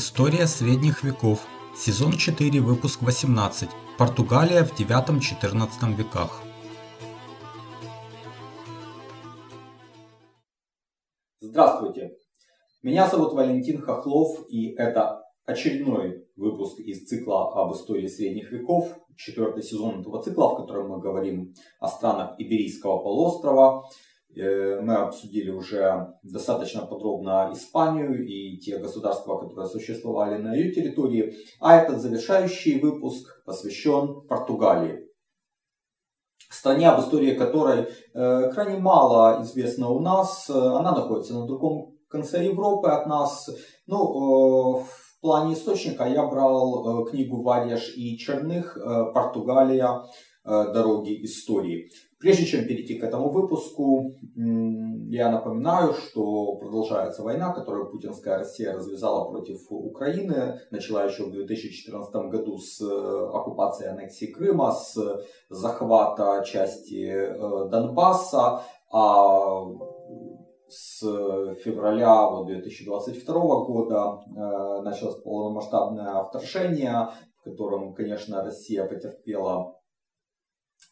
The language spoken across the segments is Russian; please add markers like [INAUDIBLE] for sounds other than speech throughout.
История средних веков. Сезон 4, выпуск 18. Португалия в 9-14 веках. Здравствуйте! Меня зовут Валентин Хохлов, и это очередной выпуск из цикла об истории средних веков, четвертый сезон этого цикла, в котором мы говорим о странах Иберийского полуострова. Э, мы обсудили уже достаточно подробно Испанию и те государства, которые существовали на ее территории. А этот завершающий выпуск посвящен Португалии. Стране, об истории которой э, крайне мало известно у нас. Она находится на другом конце Европы от нас. Ну, в в плане источника я брал э, книгу Варьяш и Черных э, «Португалия. Э, дороги истории». Прежде чем перейти к этому выпуску, я напоминаю, что продолжается война, которую путинская Россия развязала против Украины. Начала еще в 2014 году с оккупации аннексии Крыма, с захвата части Донбасса. А с февраля вот, 2022 года э, началось полномасштабное вторжение, в котором, конечно, Россия потерпела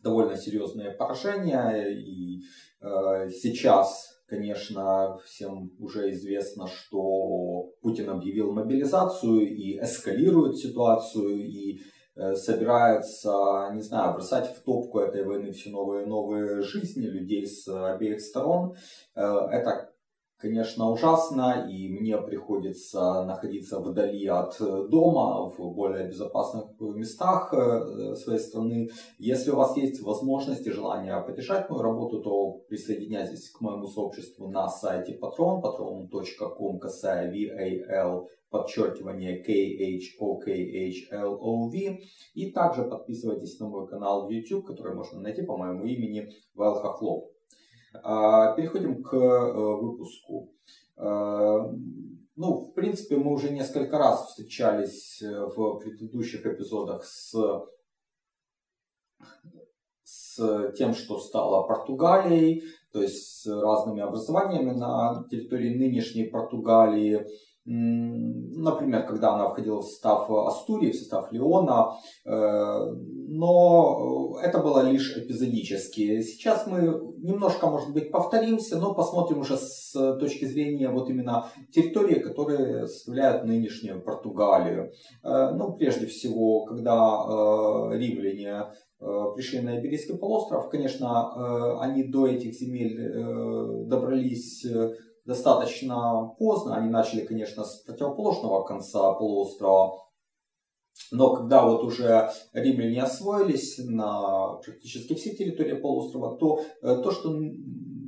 довольно серьезные поражения. И э, сейчас, конечно, всем уже известно, что Путин объявил мобилизацию и эскалирует ситуацию, и Э, собирается, не знаю, бросать в топку этой войны все новые и новые жизни людей с обеих сторон. Э, это, конечно, ужасно, и мне приходится находиться вдали от дома, в более безопасных местах э, своей страны. Если у вас есть возможность и желание поддержать мою работу, то присоединяйтесь к моему сообществу на сайте patron, patron.com, касая VAL подчеркивание KHOKHLOV. И также подписывайтесь на мой канал в YouTube, который можно найти по моему имени Вэл Хохлов. А, переходим к э, выпуску. А, ну, в принципе, мы уже несколько раз встречались э, в предыдущих эпизодах с, с тем, что стало Португалией, то есть с разными образованиями на территории нынешней Португалии например, когда она входила в состав Астурии, в состав Леона, э, но это было лишь эпизодически. Сейчас мы немножко, может быть, повторимся, но посмотрим уже с точки зрения вот именно территории, которые составляют нынешнюю Португалию. Э, ну, прежде всего, когда э, римляне пришли на Иберийский полуостров, конечно, они до этих земель добрались достаточно поздно. Они начали, конечно, с противоположного конца полуострова. Но когда вот уже римляне освоились на практически все территории полуострова, то э, то, что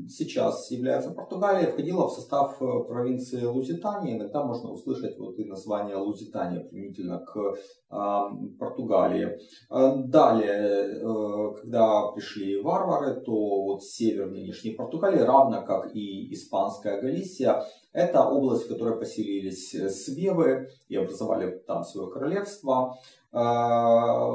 сейчас является Португалией, входила в состав э, провинции Лузитания. Иногда можно услышать вот и название Лузитания применительно к э, Португалии. Далее, э, когда пришли варвары, то вот север нынешней Португалии, равно как и испанская Галисия, это область, в которой поселились свевы и образовали там свое королевство. А,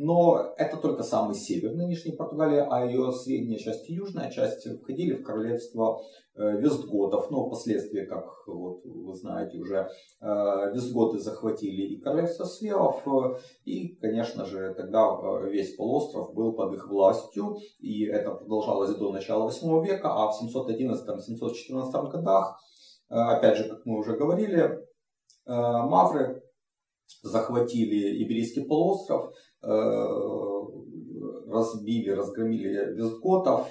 но это только самый север нынешней Португалии, а ее средняя часть и южная часть входили в королевство э, Вестготов. Но впоследствии, как вот вы знаете уже, э, Вестготы захватили и королевство Свевов. И, конечно же, тогда э, весь полуостров был под их властью. И это продолжалось до начала 8 века, а в 711-714 годах, опять же, как мы уже говорили, мавры захватили Иберийский полуостров, э, разбили, разгромили вестготов.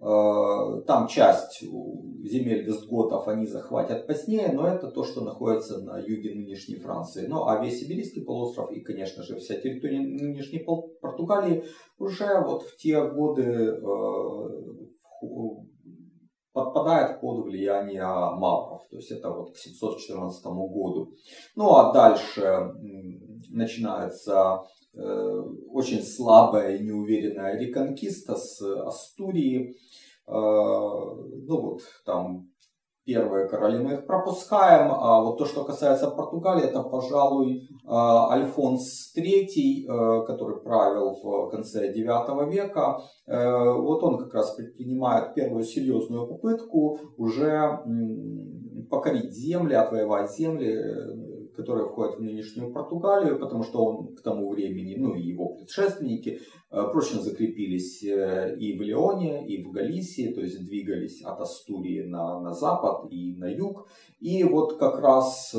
Э, там часть земель вестготов они захватят позднее, но это то, что находится на юге нынешней Франции. Ну а весь Иберийский полуостров и, конечно же, вся территория нынешней Португалии уже вот в те годы э, подпадает под влияние мавров. То есть это вот к 714 году. Ну а дальше начинается э, очень слабая и неуверенная реконкиста с Астурии. Э, ну вот там первые короли мы их пропускаем, а вот то, что касается Португалии, это, пожалуй, а, Альфонс III, э, который правил в конце IX века. Э, вот он как раз предпринимает первую серьезную попытку уже покорить земли, отвоевать земли, которая входит в нынешнюю Португалию, потому что он к тому времени, ну и его предшественники, прочно закрепились и в Леоне, и в Галисии, то есть двигались от Астурии на, на запад и на юг. И вот как раз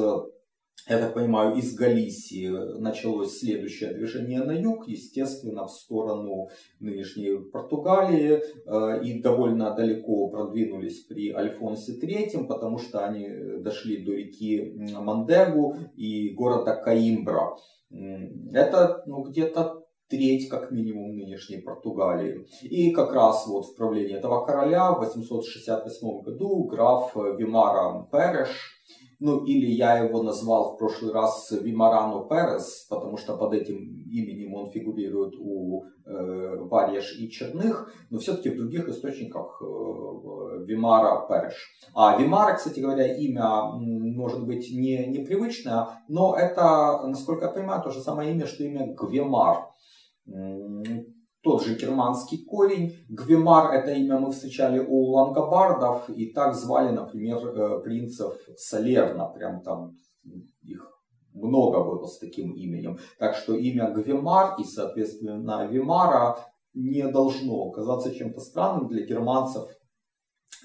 я так понимаю, из Галисии началось следующее движение на юг, естественно, в сторону нынешней Португалии, э, и довольно далеко продвинулись при Альфонсе III, потому что они дошли до реки Мандегу и города Каимбра. Это ну, где-то треть, как минимум, нынешней Португалии. И как раз вот в правлении этого короля в 868 году граф Вимара Переш ну или я его назвал в прошлый раз Вимарано Перес, потому что под этим именем он фигурирует у э, Варьеш и Черных, но все-таки в других источниках э, Вимара Переш. А Вимара, кстати говоря, имя может быть не непривычное, но это, насколько я понимаю, то же самое имя, что имя Гвемар тот же германский корень. Гвимар это имя мы встречали у лангобардов, и так звали, например, э, принцев Салерна, прям там их много было с таким именем. Так что имя Гвимар и, соответственно, Вимара не должно казаться чем-то странным для германцев,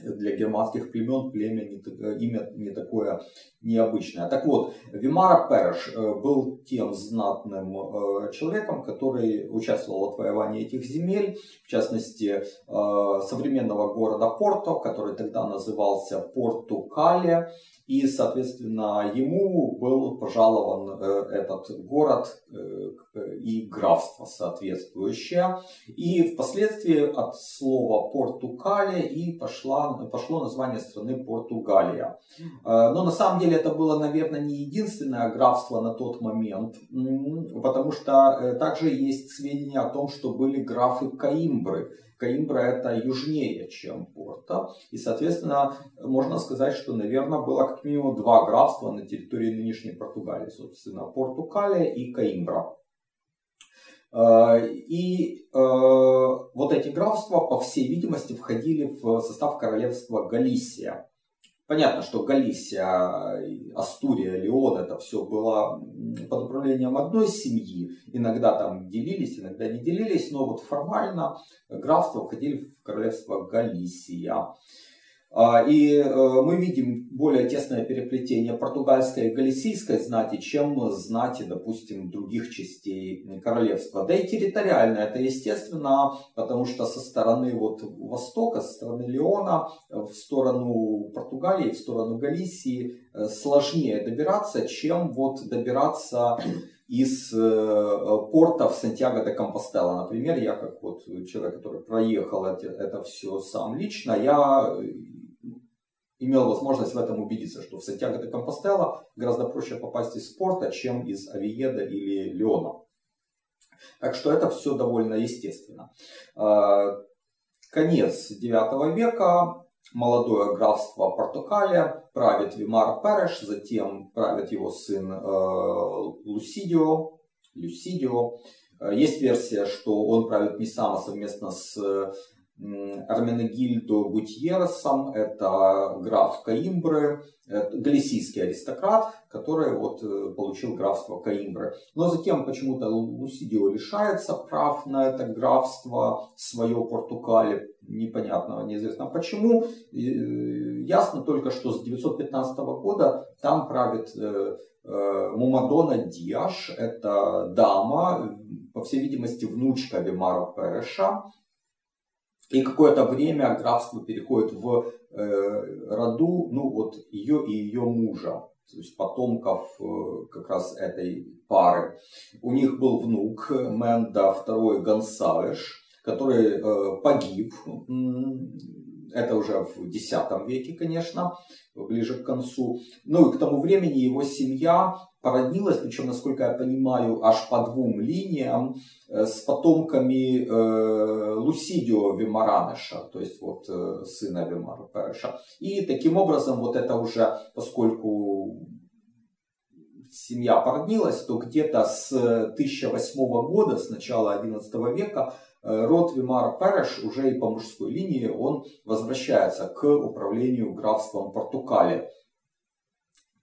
для германских племен племя не, э, имя не такое необычное. Так вот, Вимара Переш э, был тем знатным э, человеком, который участвовал в отвоевании этих земель, в частности, современного города Порто, который тогда назывался Порту Кале, и, соответственно, ему был пожалован этот город и графство соответствующее. И впоследствии от слова Портукалия и пошла, пошло название страны Португалия. Но на самом деле это было, наверное, не единственное графство на тот момент, потому что э, также есть сведения о том, что были графы Каимбры. Каимбра это южнее, чем Порта. И, соответственно, можно сказать, что, наверное, было как минимум два графства на территории нынешней Португалии. Собственно, Портукалия и Каимбра. Э, и э, вот эти графства, по всей видимости, входили в состав королевства Галисия. Понятно, что Галисия, Астурия, Леон, это все было под управлением одной семьи. Иногда там делились, иногда не делились, но вот формально графства входили в королевство Галисия. А, и э, мы видим более тесное переплетение португальской и галисийской знати, чем знати, допустим, других частей королевства. Да и территориально это естественно, потому что со стороны вот востока, со стороны Леона, в сторону Португалии, в сторону Галисии э, сложнее добираться, чем вот добираться из э, порта в Сантьяго де Компостела. Например, я как вот человек, который проехал это, это все сам лично, я имел возможность в этом убедиться, что в Сантьяго де Компостела гораздо проще попасть из порта, чем из Авиеда или Леона. Так что это все довольно естественно. А, конец 9 века, молодое графство Портокалия, правит Вимар Переш, затем правит его сын э, Лусидио, Люсидио. Есть версия, что он правит не сам, а совместно с Арменегильдо Гутьерресом, это граф Каимбры, галисийский аристократ, который вот э, получил графство Каимбры. Но затем почему-то Лусидио лишается прав на это графство, свое Португали, непонятно, неизвестно почему. Э, ясно только, что с 915 года там правит э, Мумадона Диаш, это дама, по всей видимости, внучка Вимара Переша, и какое-то время графство переходит в э, роду, ну вот ее и ее мужа, то есть потомков э, как раз этой пары. У них был внук Менда II Гонсалеш, который э, погиб. Это уже в X веке, конечно, ближе к концу. Ну и к тому времени его семья породнилась, причем, насколько я понимаю, аж по двум линиям, э, с потомками э, Лусидио Вимаранеша, то есть вот э, сына Вимаранеша. И таким образом вот это уже, поскольку семья породнилась, то где-то с 1008 года, с начала XI века, род Вимара Переш уже и по мужской линии он возвращается к управлению графством Портукалия.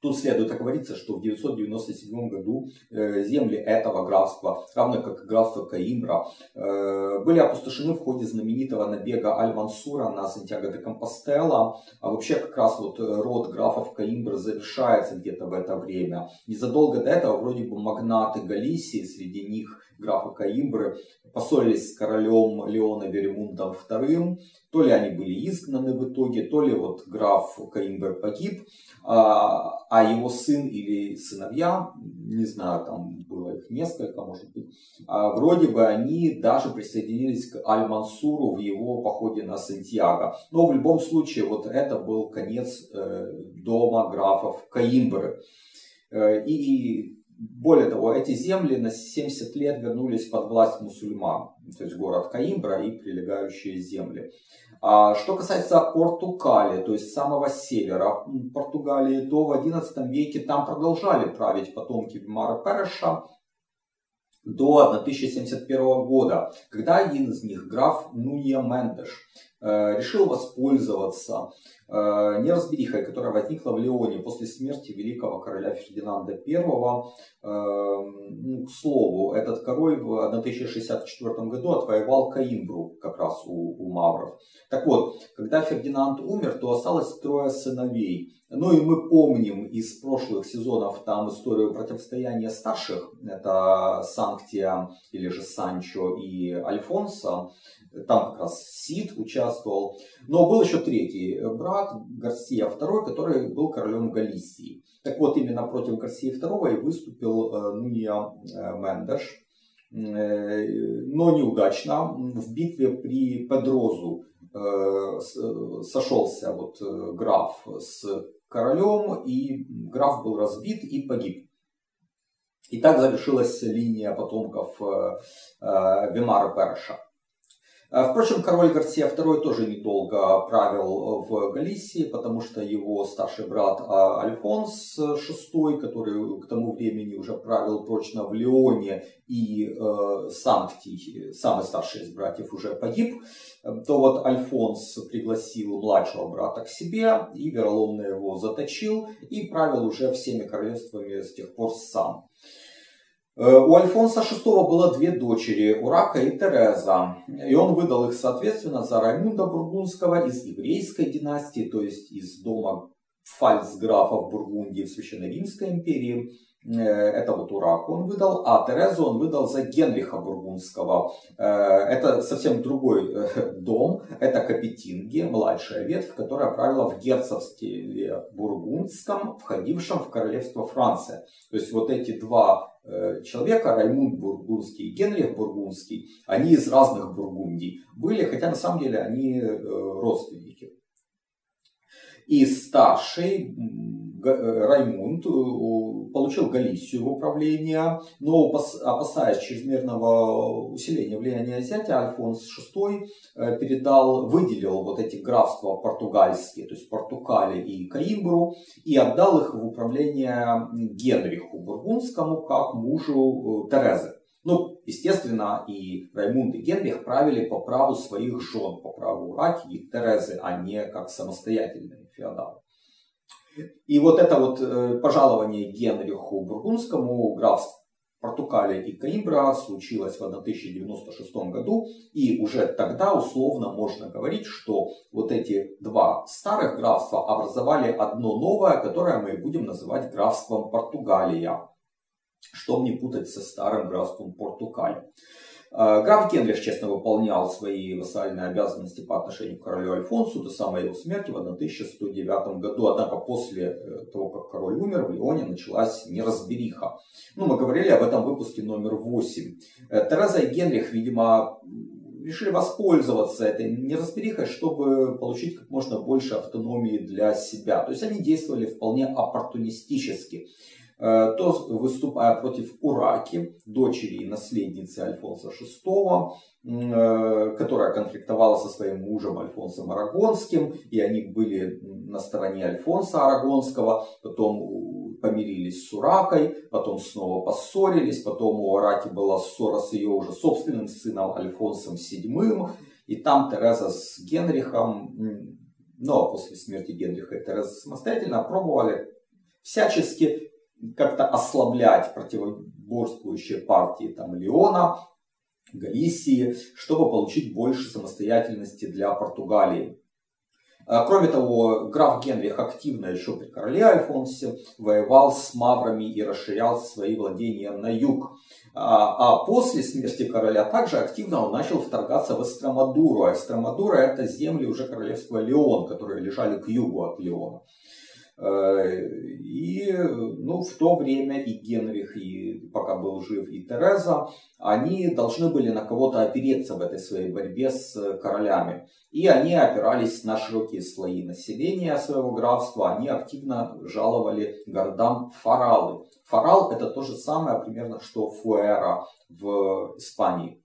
Тут следует оговориться, что в 997 году э, земли этого графства, равно как графство Каимбра, э, были опустошены в ходе знаменитого набега Аль-Мансура на Сантьяго де Компостела. А вообще как раз вот род графов Каимбра завершается где-то в это время. Незадолго до этого вроде бы магнаты Галисии, среди них графа Каимбры, поссорились с королем Леона Веремундом II. То ли они были изгнаны в итоге, то ли вот граф Каимбер погиб, а, а его сын или сыновья, не знаю, там было их несколько, может быть, а вроде бы они даже присоединились к Аль-Мансуру в его походе на Сантьяго. Но в любом случае, вот это был конец э, дома графов Каимбры. Э, и более того, эти земли на 70 лет вернулись под власть мусульман, то есть город Каимбра и прилегающие земли. А что касается Портукали, то есть самого севера Португалии, то в XI веке там продолжали править потомки Вимара Переша до 1071 года, когда один из них, граф Нунья Мендеш, решил воспользоваться э, неразберихой, которая возникла в Леоне после смерти великого короля Фердинанда I. Э, ну, к слову, этот король в 1064 году отвоевал Каимбру как раз у, у мавров. Так вот, когда Фердинанд умер, то осталось трое сыновей. Ну и мы помним из прошлых сезонов там историю противостояния старших. Это Санктия или же Санчо и Альфонсо. Там как раз Сид участвовал. Но был еще третий брат, Гарсия II, который был королем Галисии. Так вот, именно против Гарсии II и выступил э, Нуния э, Мендеш. Э, но неудачно. В битве при Педрозу сошелся вот граф с королем, и граф был разбит и погиб. И так завершилась линия потомков Вимара Перша. А, впрочем, король Гарсия II тоже недолго правил в Галисии, потому что его старший брат а, Альфонс VI, который к тому времени уже правил прочно в Леоне, и э, Санктий, самый старший из братьев, уже погиб, то вот Альфонс пригласил младшего брата к себе и вероломно его заточил и правил уже всеми королевствами с тех пор сам. Э, у Альфонса VI было две дочери, Урака и Тереза, и он выдал их соответственно за Раймунда Бургундского из еврейской династии, то есть из дома фальцграфов Бургундии в Священной Римской империи, Э, это вот Урак он выдал, а Терезу он выдал за Генриха Бургундского. Э, это совсем другой дом, это Капетинги, младшая ветвь, которая правила в герцогстве Бургундском, входившем в королевство Франция. То есть вот эти два человека, Раймунд Бургундский и Генрих Бургундский, они из разных Бургундий были, хотя на самом деле они родственники. И старший Раймунд получил Галисию в управление, но опасаясь чрезмерного усиления влияния зятя, Альфонс VI э, передал, выделил вот эти графства португальские, то есть Портукали и Каимбру, и отдал их в управление Генриху Бургундскому как мужу э, Терезы. Ну, естественно, и Раймунд и Генрих правили по праву своих жен, по праву Раки и Терезы, а не как самостоятельные феодалы. И вот это вот э, пожалование Генриху Бургундскому графств Португалия и Каимбра случилось в 1096 году, и уже тогда условно можно говорить, что вот эти два старых графства образовали одно новое, которое мы будем называть графством Португалия, чтобы не путать со старым графством Португалия. А, граф Генрих честно выполнял свои вассальные обязанности по отношению к королю Альфонсу до самой его смерти в 1109 году. Однако после э, того, как король умер, в Лионе началась неразбериха. Ну, мы говорили об этом в выпуске номер 8. Э, Тереза и Генрих, видимо, решили воспользоваться этой неразберихой, чтобы получить как можно больше автономии для себя. То есть они действовали вполне оппортунистически. Э, то выступая против Ураки, дочери и наследницы Альфонса VI, э, которая конфликтовала со своим мужем Альфонсом Арагонским, и они были на стороне Альфонса Арагонского, потом помирились с Уракой, потом снова поссорились, потом у Ураки была ссора с ее уже собственным сыном Альфонсом VII, и там Тереза с Генрихом, но ну, а после смерти Генриха и Тереза самостоятельно пробовали всячески как-то ослаблять противоборствующие партии там, Леона, Галисии, чтобы получить больше самостоятельности для Португалии. А, кроме того, граф Генрих активно еще при короле Альфонсе воевал с маврами и расширял свои владения на юг. А, а после смерти короля также активно он начал вторгаться в Эстромадуру. А Эстромадура это земли уже королевства Леон, которые лежали к югу от Леона. Э, и ну, в то время и Генрих, и пока был жив, и Тереза, они должны были на кого-то опереться в этой своей борьбе с королями. И они опирались на широкие слои населения своего графства, они активно жаловали городам фаралы. Фарал это то же самое примерно, что Фуэра в Испании.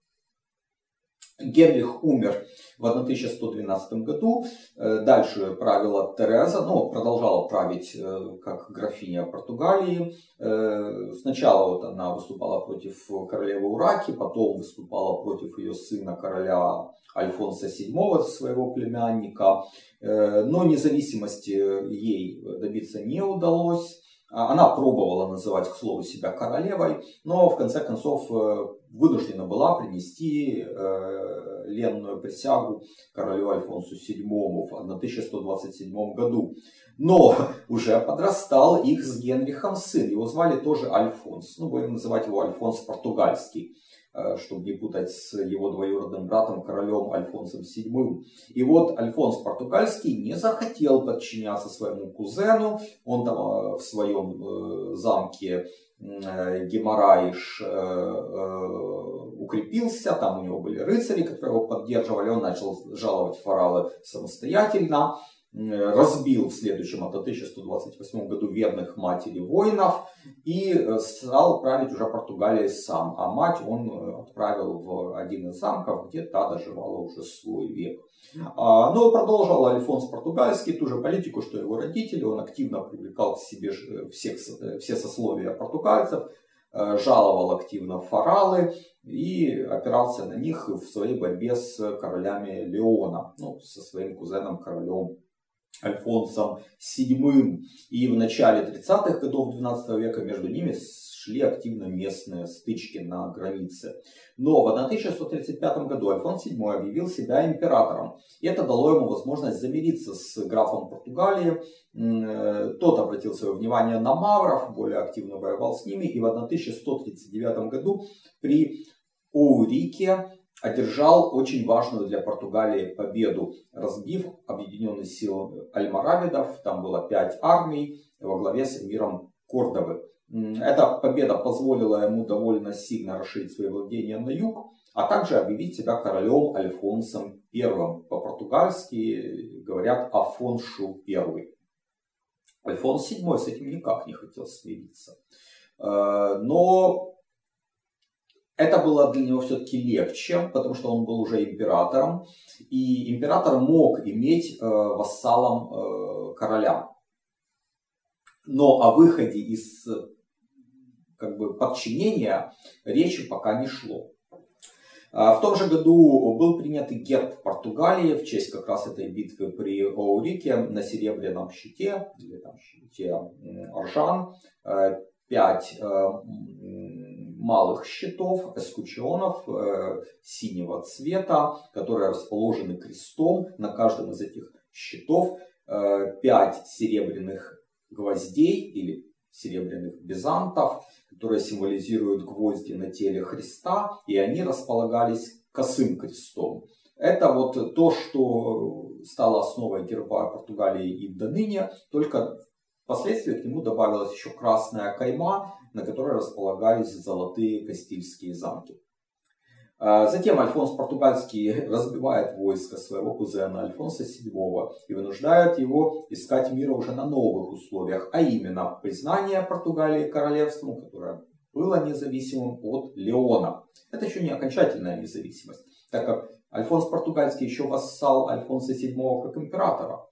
Генрих умер в 1112 году. Э, дальше правила Тереза, ну, продолжала править э, как графиня Португалии. Э, сначала вот она выступала против королевы Ураки, потом выступала против ее сына короля Альфонса VII, своего племянника. Но независимости ей добиться не удалось. А, она пробовала называть, к слову, себя королевой, но в конце концов вынуждена была принести э, ленную присягу королю Альфонсу VII в 1127 году. Но [LAUGHS] уже подрастал их с Генрихом сын. Его звали тоже Альфонс. Ну, будем называть его Альфонс Португальский э, чтобы не путать с его двоюродным братом, королем Альфонсом VII. И вот Альфонс Португальский не захотел подчиняться своему кузену. Он там э, в своем замке Э, Геморраиш э, э, укрепился, там у него были рыцари, которые его поддерживали, он начал жаловать фаралы самостоятельно, разбил в следующем, от 1128 году, верных матери воинов и стал править уже Португалией сам. А мать он отправил в один из замков, где та доживала уже свой век. А, но продолжал Альфонс Португальский ту же политику, что его родители. Он активно привлекал к себе всех, все сословия португальцев, э, жаловал активно фаралы и опирался на них в своей борьбе с королями Леона, ну, со своим кузеном королем Альфонсом VII. И в начале 30-х годов 12 века между ними шли активно местные стычки на границе. Но в 1135 году Альфонс VII объявил себя императором. И это дало ему возможность замириться с графом Португалии. Э, тот обратил свое внимание на мавров, более активно воевал с ними. И в 1139 году при Оурике одержал очень важную для Португалии победу, разбив объединенные силы альмаравидов. Там было пять армий во главе с эмиром Кордовы. Эта победа позволила ему довольно сильно расширить свои владения на юг, а также объявить себя королем Альфонсом I. По-португальски говорят Афоншу I. Альфонс VII с этим никак не хотел смириться. Э, но это было для него все-таки легче, потому что он был уже императором, и император мог иметь э, вассалом э, короля. Но о выходе из как бы подчинения речи пока не шло. А, в том же году был принят герб Португалии в честь как раз этой битвы при Оурике на серебряном щите, или там щите Аржан, а, пять а, малых щитов, эскучионов синего цвета, которые расположены крестом на каждом из этих щитов, пять серебряных гвоздей или серебряных бизантов, которые символизируют гвозди на теле Христа, и они располагались косым крестом. Это вот то, что стало основой герба Португалии и до ныне, только впоследствии к нему добавилась еще красная кайма, на которой располагались золотые кастильские замки. А затем Альфонс Португальский [LAUGHS] разбивает войско своего кузена Альфонса VII и вынуждает его искать мира уже на новых условиях, а именно признание Португалии королевством, которое было независимым от Леона. Это еще не окончательная независимость, так как Альфонс Португальский еще вассал Альфонса VII как императора.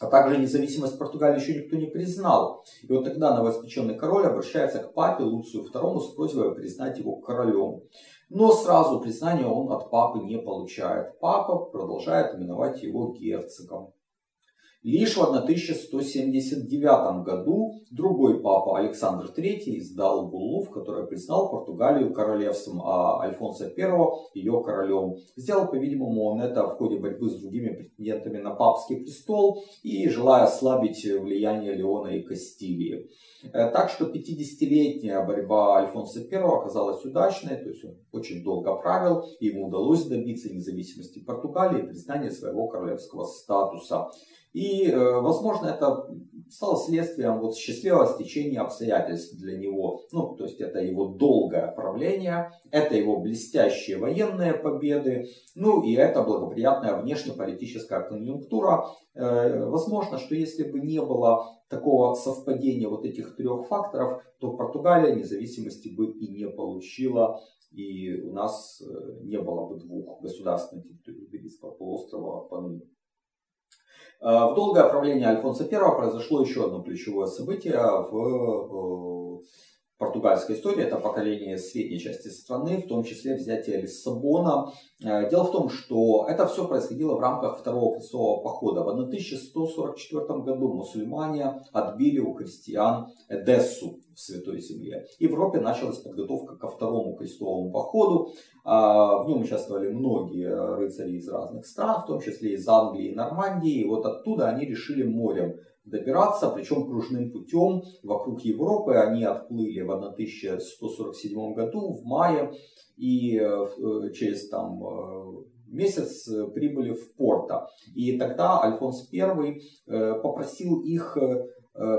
А также независимость Португалии еще никто не признал. И вот тогда новоиспеченный король обращается к папе Луцию II с просьбой признать его королем. Но сразу признания он от папы не получает. Папа продолжает именовать его герцогом. Лишь в 1179 году другой папа Александр III издал буллу, в которой признал Португалию королевством, а Альфонса I ее королем. Сделал, по-видимому, он это в ходе борьбы с другими претендентами на папский престол и желая ослабить влияние Леона и Кастилии. Э, так что 50-летняя борьба Альфонса I оказалась удачной, то есть он очень долго правил, и ему удалось добиться независимости Португалии и признания своего королевского статуса. И, э, возможно, это стало следствием вот счастливого стечения обстоятельств для него. Ну, то есть это его долгое правление, это его блестящие военные победы, ну и это благоприятная внешнеполитическая конъюнктура. Э, возможно, что если бы не было такого совпадения вот этих трех факторов, то Португалия независимости бы и не получила, и у нас э, не было бы двух государств на территории Иберийского полуострова поныне. Э, в долгое правление Альфонса I произошло еще одно ключевое событие в э, португальской истории. Это поколение средней части страны, в том числе взятие Лиссабона. Э, дело в том, что это все происходило в рамках Второго крестового похода. В 1144 году мусульмане отбили у христиан Эдессу в Святой Земле. И в Европе началась подготовка ко Второму крестовому походу. А, в нем участвовали многие рыцари из разных стран, в том числе из Англии и Нормандии. И вот оттуда они решили морем добираться, причем кружным путем вокруг Европы. Они отплыли в 1147 году, в мае, и э, через там, э, месяц прибыли в Порто. И тогда Альфонс I э, попросил их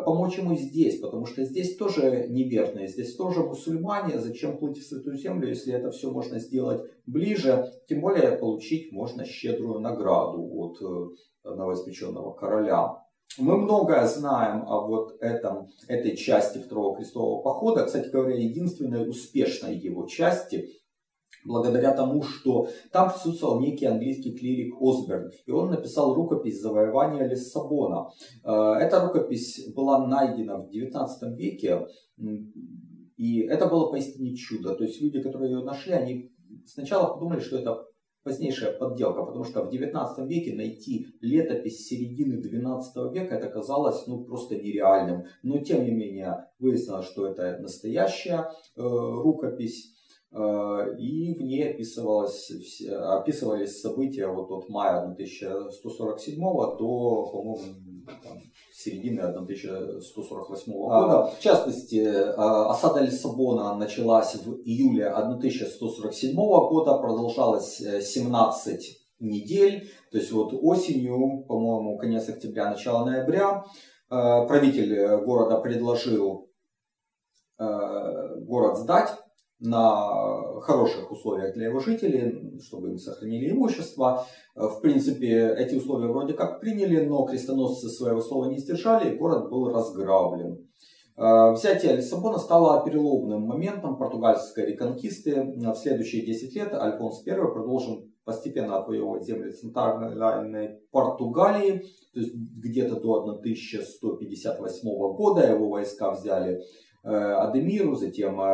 помочь ему здесь, потому что здесь тоже неверные, здесь тоже мусульмане, зачем плыть в Святую Землю, если это все можно сделать ближе, тем более получить можно щедрую награду от новоиспеченного короля. Мы многое знаем о вот этом, этой части Второго крестового похода. Кстати говоря, единственной успешной его части, благодаря тому, что там присутствовал некий английский клирик Осберн, и он написал рукопись завоевания Лиссабона. Э, эта рукопись была найдена в XIX веке, и это было поистине чудо. То есть люди, которые ее нашли, они сначала подумали, что это позднейшая подделка, потому что в 19 веке найти летопись середины 12 века это казалось ну, просто нереальным. Но тем не менее выяснилось, что это настоящая э, рукопись. Э, и в ней описывалось, описывались события вот от мая 1147 до, по-моему, середины 1148 года. В частности, э, осада Лиссабона началась в июле 1147 года, продолжалась 17 э, недель. То есть вот осенью, по-моему, конец октября, начало ноября, э, правитель города предложил город сдать на хороших условиях для его жителей, чтобы им сохранили имущество. В принципе, эти условия вроде как приняли, но крестоносцы своего слова не сдержали, и город был разграблен. Э, взятие Лиссабона стало переломным моментом португальской реконкисты. В следующие 10 лет Альфонс I продолжил постепенно отвоевывать земли центральной Португалии, то есть где-то до 1158 года его войска взяли Э, Адемиру, затем э,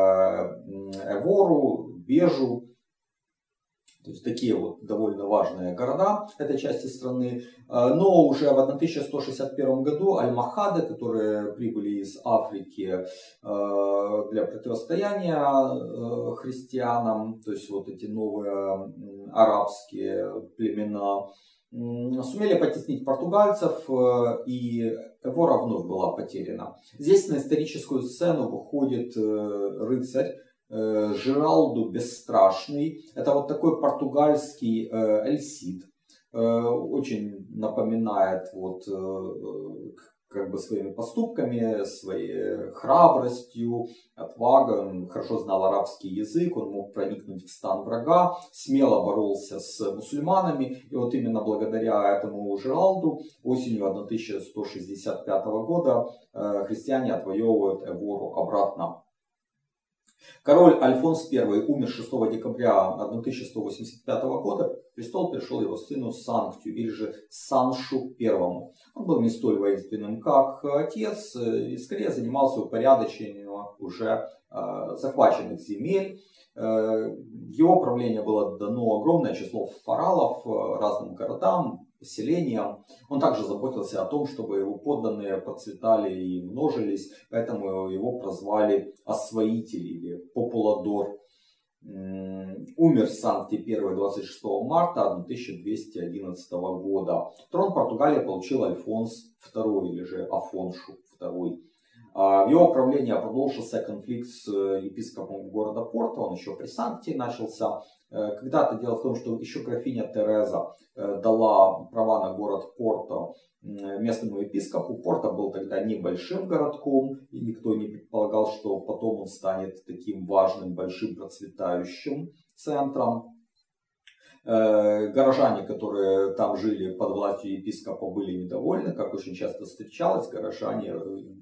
Эвору, Бежу. То есть такие вот довольно важные города этой части страны. Э, но уже в 1161 году Аль-Махады, которые прибыли из Африки для противостояния христианам, то есть вот эти новые арабские племена, сумели потеснить португальцев, э, и Эвора вновь была потеряна. Здесь на историческую сцену выходит э, рыцарь э, Жиралду Бесстрашный. Это вот такой португальский Эльсид. Очень напоминает вот как бы своими поступками, своей храбростью, отвагой. Он хорошо знал арабский язык, он мог проникнуть в стан врага, смело боролся с мусульманами. И вот именно благодаря этому Жиралду осенью 1165 года э, христиане отвоевывают Эвору обратно. Король Альфонс I умер 6 декабря 1185 года. Престол пришел его сыну Санктию, или же Саншу I. Он был не столь воинственным, как отец, и скорее занимался упорядочением уже э, захваченных земель. Э, его правление было дано огромное число фаралов э, разным городам, поселениям. Он также заботился о том, чтобы его подданные процветали и множились, поэтому его прозвали освоитель или популадор. Умер в Санкте 1 26 марта 1211 года. Трон Португалии получил Альфонс II или же Афоншу II. А, в его правлении продолжился конфликт с э, епископом города Порто, он еще при Санкте начался. Э, когда-то дело в том, что еще графиня Тереза э, дала права на город Порто местному епископу. Порто был тогда небольшим городком, и никто не предполагал, что потом он станет таким важным, большим, процветающим центром. Горожане, которые там жили под властью епископа, были недовольны, как очень часто встречалось, горожане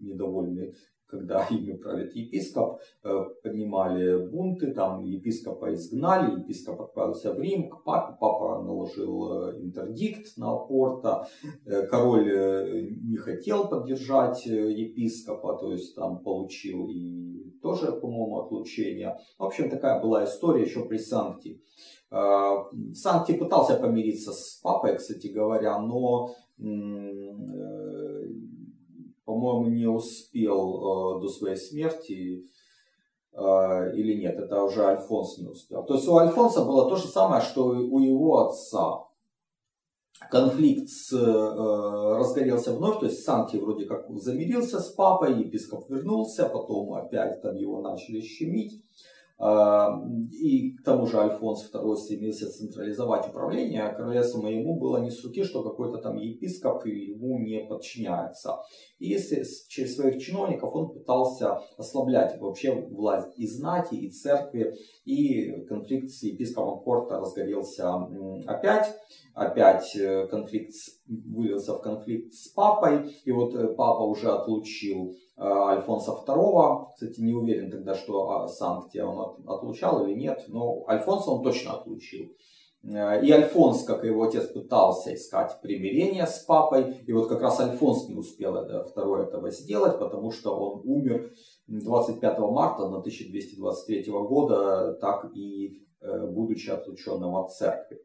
недовольны когда [LAUGHS] ими правит епископ, э, поднимали бунты, там епископа изгнали, епископ отправился в Рим к папе, папа наложил э, интердикт на Порто, э, король не хотел поддержать епископа, то есть там получил и тоже, по-моему, отлучение. В общем, такая была история еще при Санкте. Санкти пытался помириться с папой, кстати говоря, но по-моему, не успел э, до своей смерти э, или нет, это уже Альфонс не успел. То есть у Альфонса было то же самое, что и у его отца. Конфликт с, э, разгорелся вновь, то есть Санти вроде как замирился с папой, епископ вернулся, потом опять там его начали щемить. И к тому же Альфонс II стремился централизовать управление, а королевством ему было не с руки, что какой-то там епископ ему не подчиняется. И через своих чиновников он пытался ослаблять вообще власть и знати, и церкви, и конфликт с епископом Порта разгорелся опять. Опять э, конфликт вылился в конфликт с папой, и вот э, папа уже отлучил э, Альфонса II. Кстати, не уверен тогда, что Санкте он отлучал или нет, но Альфонса он точно отлучил. И Альфонс, как и его отец, пытался искать примирение с папой. И вот как раз Альфонс не успел второй этого сделать, потому что он умер 25 марта на 1223 года, так и будучи отлученным от церкви.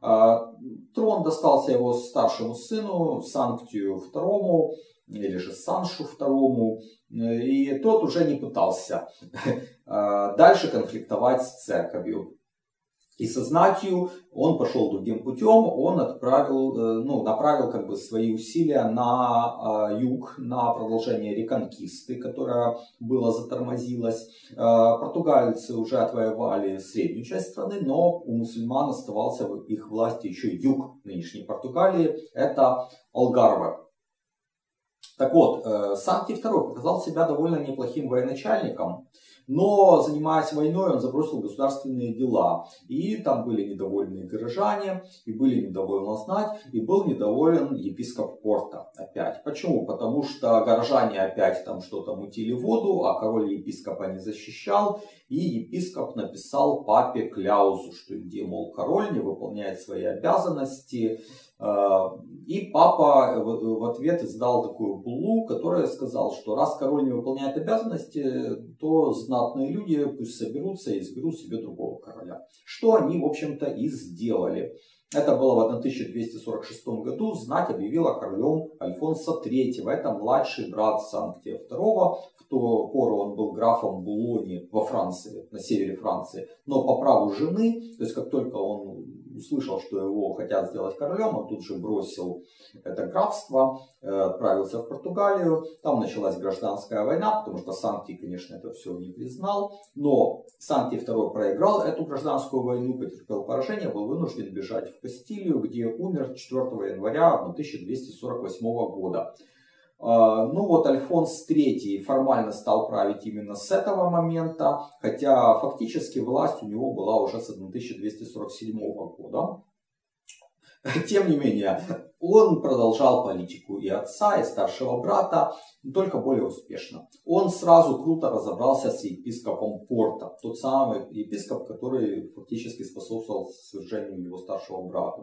А, трон достался его старшему сыну, Санктию II, или же Саншу II, и тот уже не пытался [LAUGHS] дальше конфликтовать с церковью. И со знатью он пошел другим путем, он отправил, э, ну, направил как бы свои усилия на а, юг, на продолжение реконкисты, которая была затормозилась. А, португальцы уже отвоевали среднюю часть страны, но у мусульман оставался в их власти еще юг нынешней Португалии, это Алгарве. Так вот, э, Санкти II показал себя довольно неплохим военачальником. Но, занимаясь войной, он забросил государственные дела. И там были недовольны горожане, и были недовольны знать, и был недоволен епископ Порта опять. Почему? Потому что горожане опять там что-то мутили воду, а король епископа не защищал. И епископ написал папе кляузу, что где, мол, король не выполняет свои обязанности, и папа в ответ издал такую буллу, которая сказал, что раз король не выполняет обязанности, то знатные люди пусть соберутся и изберут себе другого короля. Что они, в общем-то, и сделали. Это было в 1246 году. Знать объявила королем Альфонса III. Это младший брат Санктия II. В ту пору он был графом Булони во Франции, на севере Франции. Но по праву жены, то есть как только он услышал, что его хотят сделать королем, он тут же бросил это графство, э, отправился в Португалию. Там началась гражданская война, потому что Санкти, конечно, это все не признал. Но Санкти II проиграл эту гражданскую войну, потерпел поражение, был вынужден бежать в Кастилию, где умер 4 января 1248 года. А, ну вот Альфонс III формально стал править именно с этого момента, хотя фактически власть у него была уже с 1247 года. [LAUGHS] Тем не менее, Он продолжал политику и отца, и старшего брата, только более успешно. Он сразу круто разобрался с епископом Порта, тот самый епископ, который фактически способствовал свержению его старшего брата.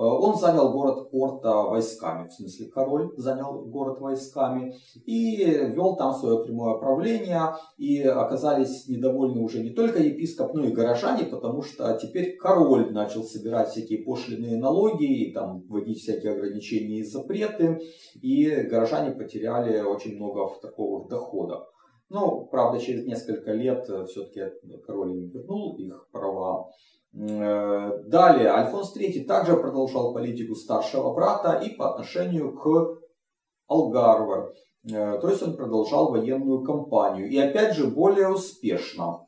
Э, он занял город Порта войсками, в смысле король занял город войсками и вел там свое прямое правление. И оказались недовольны уже не только епископ, но и горожане, потому что теперь король начал собирать всякие пошлиные налоги и там вводить всякие ограничения и запреты. И горожане потеряли очень много в торговых доходах. Но, правда, через несколько лет э, все-таки король им вернул их права. Э, далее, Альфонс III также продолжал политику старшего брата и по отношению к Алгарве. Э, то есть он продолжал военную кампанию. И опять же более успешно.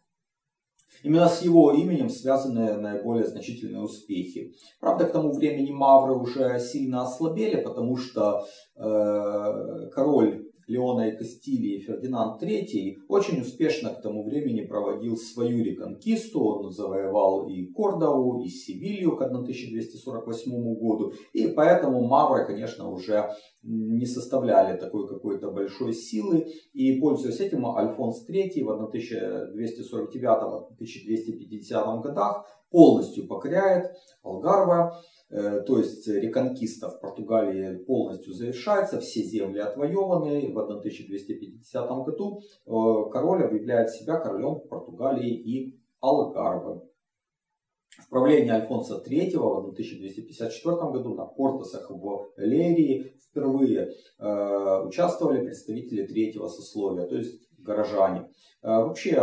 Именно с его именем связаны наиболее значительные успехи. Правда, к тому времени мавры уже сильно ослабели, потому что э, король Леона и Кастилии Фердинанд III очень успешно к тому времени проводил свою реконкисту. Он завоевал и Кордову, и Севилью к 1248 году. И поэтому мавры, конечно, уже не составляли такой какой-то большой силы. И пользуясь этим, Альфонс III в 1249-1250 годах полностью покоряет Алгарва Э, то есть реконкиста в Португалии полностью завершается, все земли отвоеваны. В 1250 году э, король объявляет себя королем Португалии и Алгарве. В правлении Альфонса III в 1254 году на Портосах в Лерии впервые э, участвовали представители третьего сословия, то есть горожане. Вообще,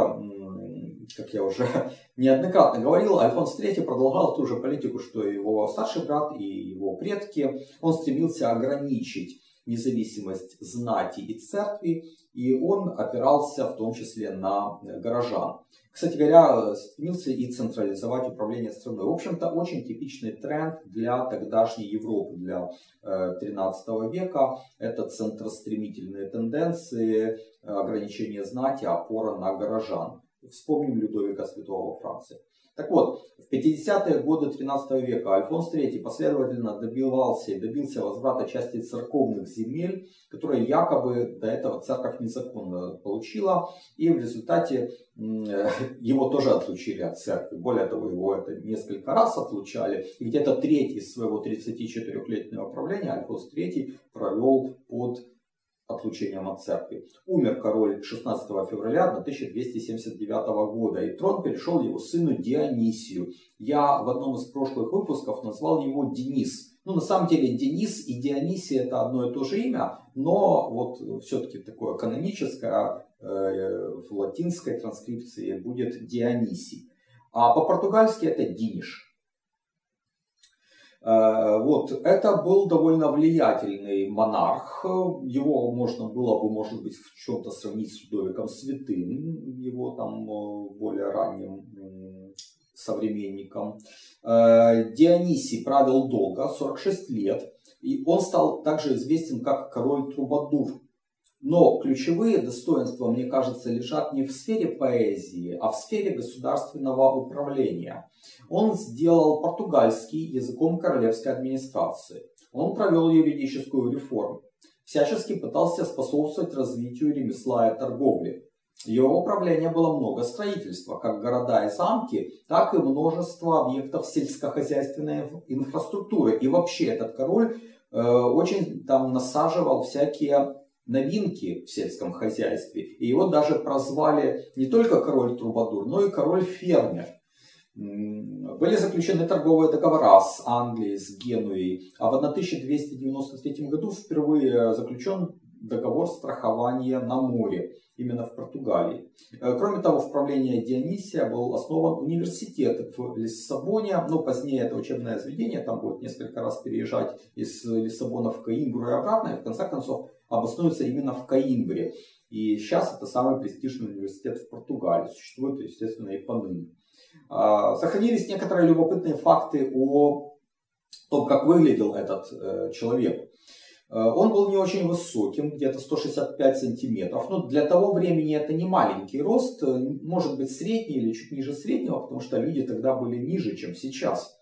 как я уже [LAUGHS] неоднократно говорил, Альфонс III продолжал ту же политику, что и его старший брат и его предки. Он стремился ограничить независимость знати и церкви, и он опирался в том числе на горожан. Кстати говоря, стремился и централизовать управление страной. В общем-то, очень типичный тренд для тогдашней Европы, для 13 э, века. Это центростремительные тенденции, ограничение знати, опора на горожан. Вспомним Людовика Святого во Франции. Так вот, в 50-е годы 13 века Альфонс III последовательно добивался и добился возврата части церковных земель, которые якобы до этого церковь незаконно получила, и в результате его тоже отлучили от церкви. Более того, его это несколько раз отлучали. И где-то треть из своего 34-летнего правления Альфонс III провел под отлучением от церкви. Умер король 16 февраля 1279 года, и трон перешел его сыну Дионисию. Я в одном из прошлых выпусков назвал его Денис. Ну, на самом деле, Денис и Дионисий это одно и то же имя, но вот все-таки такое каноническое э, в латинской транскрипции будет Дионисий. А по-португальски это Диниш. Э, вот, это был довольно влиятельный монарх. Его можно было бы, может быть, в чем-то сравнить с Людовиком Святым, его там э, более ранним современником. Э, Дионисий правил долго, 46 лет, и он стал также известен как король Трубадур. Но ключевые достоинства, мне кажется, лежат не в сфере поэзии, а в сфере государственного управления. Он сделал португальский языком королевской администрации. Он провел юридическую реформу. Всячески пытался способствовать развитию ремесла и торговли. Его управления было много строительства, как города и замки, так и множество объектов сельскохозяйственной инфраструктуры. И вообще этот король э, очень там насаживал всякие новинки в сельском хозяйстве. И его даже прозвали не только король Трубадур, но и король фермер. Были заключены торговые договора с Англией, с Генуей, а в 1293 году впервые заключен договор страхования на море, именно в Португалии. Э, кроме того, в правлении Дионисия был основан университет в Лиссабоне, но позднее это учебное заведение, там будет несколько раз переезжать из Лиссабона в Каимбру и обратно, и в конце концов обоснуется именно в Каимбре. И сейчас это самый престижный университет в Португалии, существует, естественно, и поныне. А, сохранились некоторые любопытные факты о том, как выглядел этот э, человек. Э, он был не очень высоким, где-то 165 сантиметров. Но для того времени это не маленький рост, э, может быть средний или чуть ниже среднего, потому что люди тогда были ниже, чем сейчас.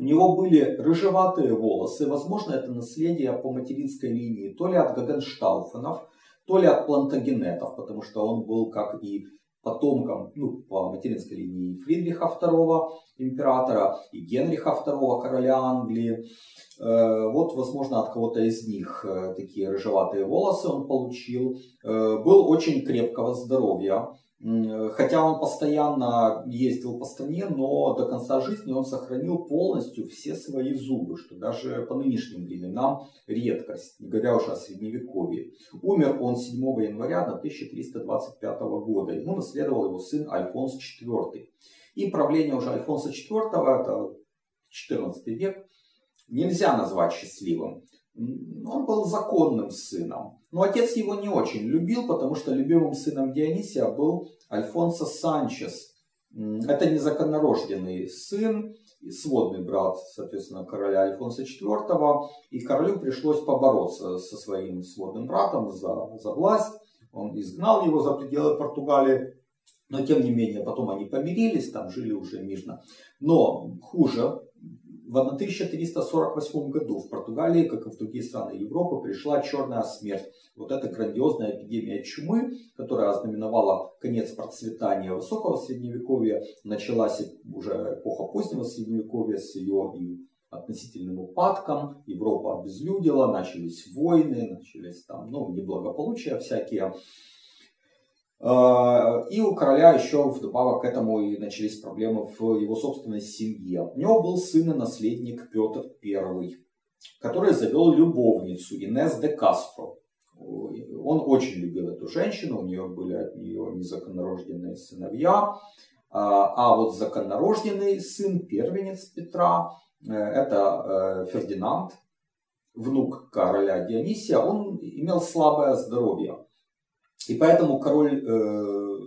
У него были рыжеватые волосы, возможно, это наследие по материнской линии, то ли от Гагенштауфенов, то ли от плантагенетов, потому что он был, как и потомком, ну, по материнской линии Фридриха II, императора, и Генриха II, короля Англии. Э, вот, возможно, от кого-то из них э, такие рыжеватые волосы он получил. Э, был очень крепкого здоровья. Хотя он постоянно ездил по стране, но до конца жизни он сохранил полностью все свои зубы, что даже по нынешним временам редкость, не говоря уже о средневековье. Умер он 7 января 1325 года. Ему наследовал его сын Альфонс IV. И правление уже Альфонса IV, это 14 век, нельзя назвать счастливым. Он был законным сыном. Но отец его не очень любил, потому что любимым сыном Дионисия был Альфонсо Санчес. Это незаконнорожденный сын, сводный брат, соответственно, короля Альфонса IV. И королю пришлось побороться со своим сводным братом за, за власть. Он изгнал его за пределы Португалии. Но тем не менее, потом они помирились, там жили уже мирно. Но хуже, в 1348 году в Португалии, как и в другие страны Европы, пришла черная смерть. Вот эта грандиозная эпидемия чумы, которая ознаменовала конец процветания высокого средневековья, началась уже эпоха позднего средневековья с ее относительным упадком. Европа обезлюдила, начались войны, начались там, ну, неблагополучия всякие. А, и у короля еще вдобавок к этому и начались проблемы в его собственной семье. У него был сын и наследник Петр I, который завел любовницу Инес де Кастро. Он очень любил эту женщину, у нее были от нее незаконнорожденные сыновья. А, а вот законнорожденный сын, первенец Петра, э, это э, Фердинанд, внук короля Дионисия, он имел слабое здоровье. И поэтому король, э,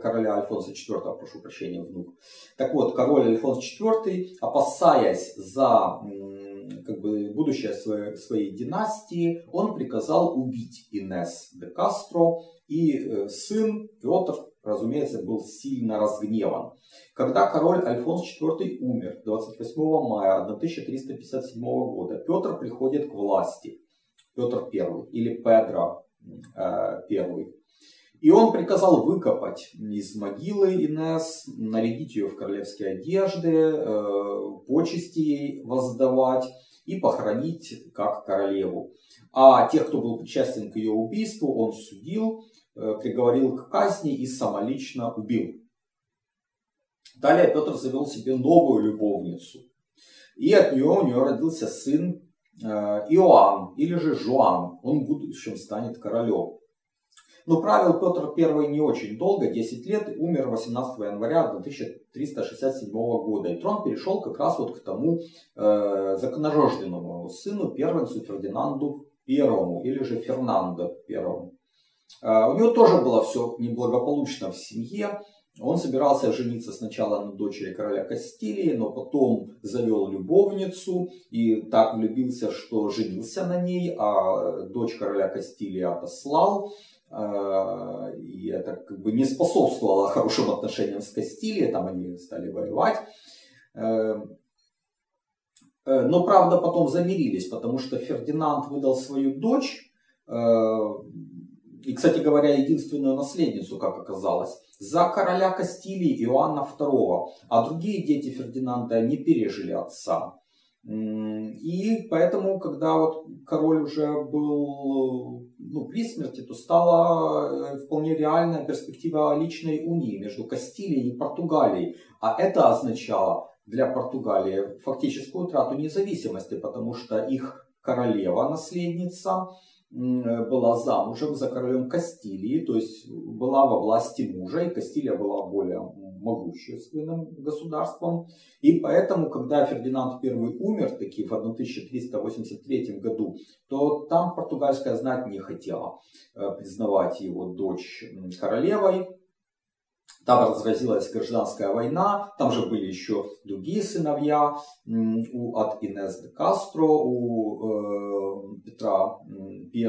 короля Альфонса IV, прошу прощения, внук. Так вот, король Альфонс IV, опасаясь за как бы, будущее своей, своей династии, он приказал убить Инес де Кастро, и э, сын Петр, разумеется, был сильно разгневан. Когда король Альфонс IV умер 28 мая 1357 года, Петр приходит к власти. Петр I или Педро Э, первый. И он приказал выкопать из могилы Инес, нарядить ее в королевские одежды, э, почести ей воздавать и похоронить как королеву. А тех, кто был причастен к ее убийству, он судил, э, приговорил к казни и самолично убил. Далее Петр завел себе новую любовницу. И от нее у нее родился сын Иоанн или же Жуан, он в будущем станет королем. Но правил Петр I не очень долго, 10 лет, умер 18 января 1367 года. И трон перешел как раз вот к тому э, законорожденному сыну, первенцу Фердинанду I, или же Фернандо I. Э, у него тоже было все неблагополучно в семье. Он собирался жениться сначала на дочери короля Кастилии, но потом завел любовницу и так влюбился, что женился на ней, а дочь короля Кастилии отослал. А, и это как бы не способствовало хорошим отношениям с Кастилией, там они стали воевать. Э, э, но правда потом замирились, потому что Фердинанд выдал свою дочь, э, и, кстати говоря, единственную наследницу, как оказалось, за короля Кастилии Иоанна II, а другие дети Фердинанда не пережили отца. И поэтому, когда вот король уже был ну, при смерти, то стала э, вполне реальная перспектива личной унии между Кастилией и Португалией. А это означало для Португалии фактическую утрату независимости, потому что их королева, наследница, Э, была замужем за королем Кастилии, то есть была во власти мужа, и Кастилия была более могущественным государством. И поэтому, когда Фердинанд I умер, таки в 1383 году, то там португальская знать не хотела э, признавать его дочь королевой. Там разразилась гражданская война, там же были еще другие сыновья у, от Инес де Кастро, у э, Петра I.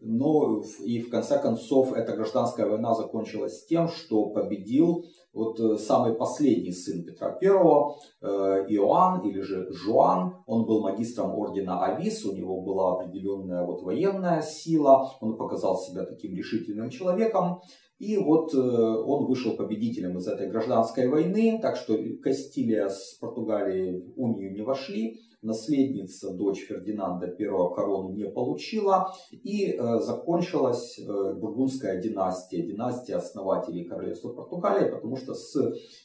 Но и в конце концов эта гражданская война закончилась тем, что победил вот э, самый последний сын Петра I, э, Иоанн или же Жуан, он был магистром ордена Авис, у него была определенная вот военная сила, он показал себя таким решительным человеком. И вот э, он вышел победителем из этой гражданской войны, так что Кастилия с Португалией в унию не вошли наследница, дочь Фердинанда I корону не получила, и э, закончилась э, бургундская династия, династия основателей королевства Португалии, потому что с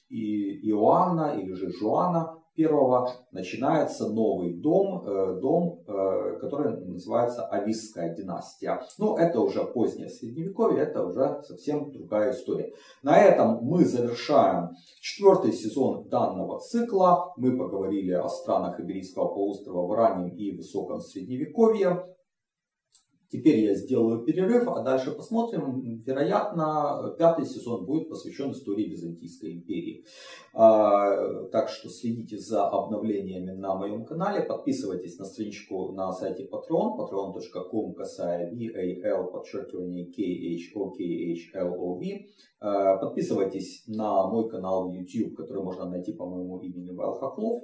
Иоанна или же Жуана первого начинается новый дом, э, дом, э, который называется Ависская династия. Ну, это уже позднее средневековье, это уже совсем другая история. На этом мы завершаем четвертый сезон данного цикла. Мы поговорили о странах Иберийского полуострова в раннем и высоком средневековье. Теперь я сделаю перерыв, а дальше посмотрим. Вероятно, пятый сезон будет посвящен истории Византийской империи. А, так что следите за обновлениями на моем канале. Подписывайтесь на страничку на сайте Patreon, patreon.com, касая VAL, подчеркивание KHOKHLOV. А, подписывайтесь на мой канал YouTube, который можно найти по моему имени Вайл Хохлов.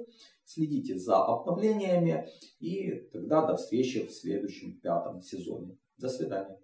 Следите за обновлениями и тогда до встречи в следующем пятом сезоне. До свидания.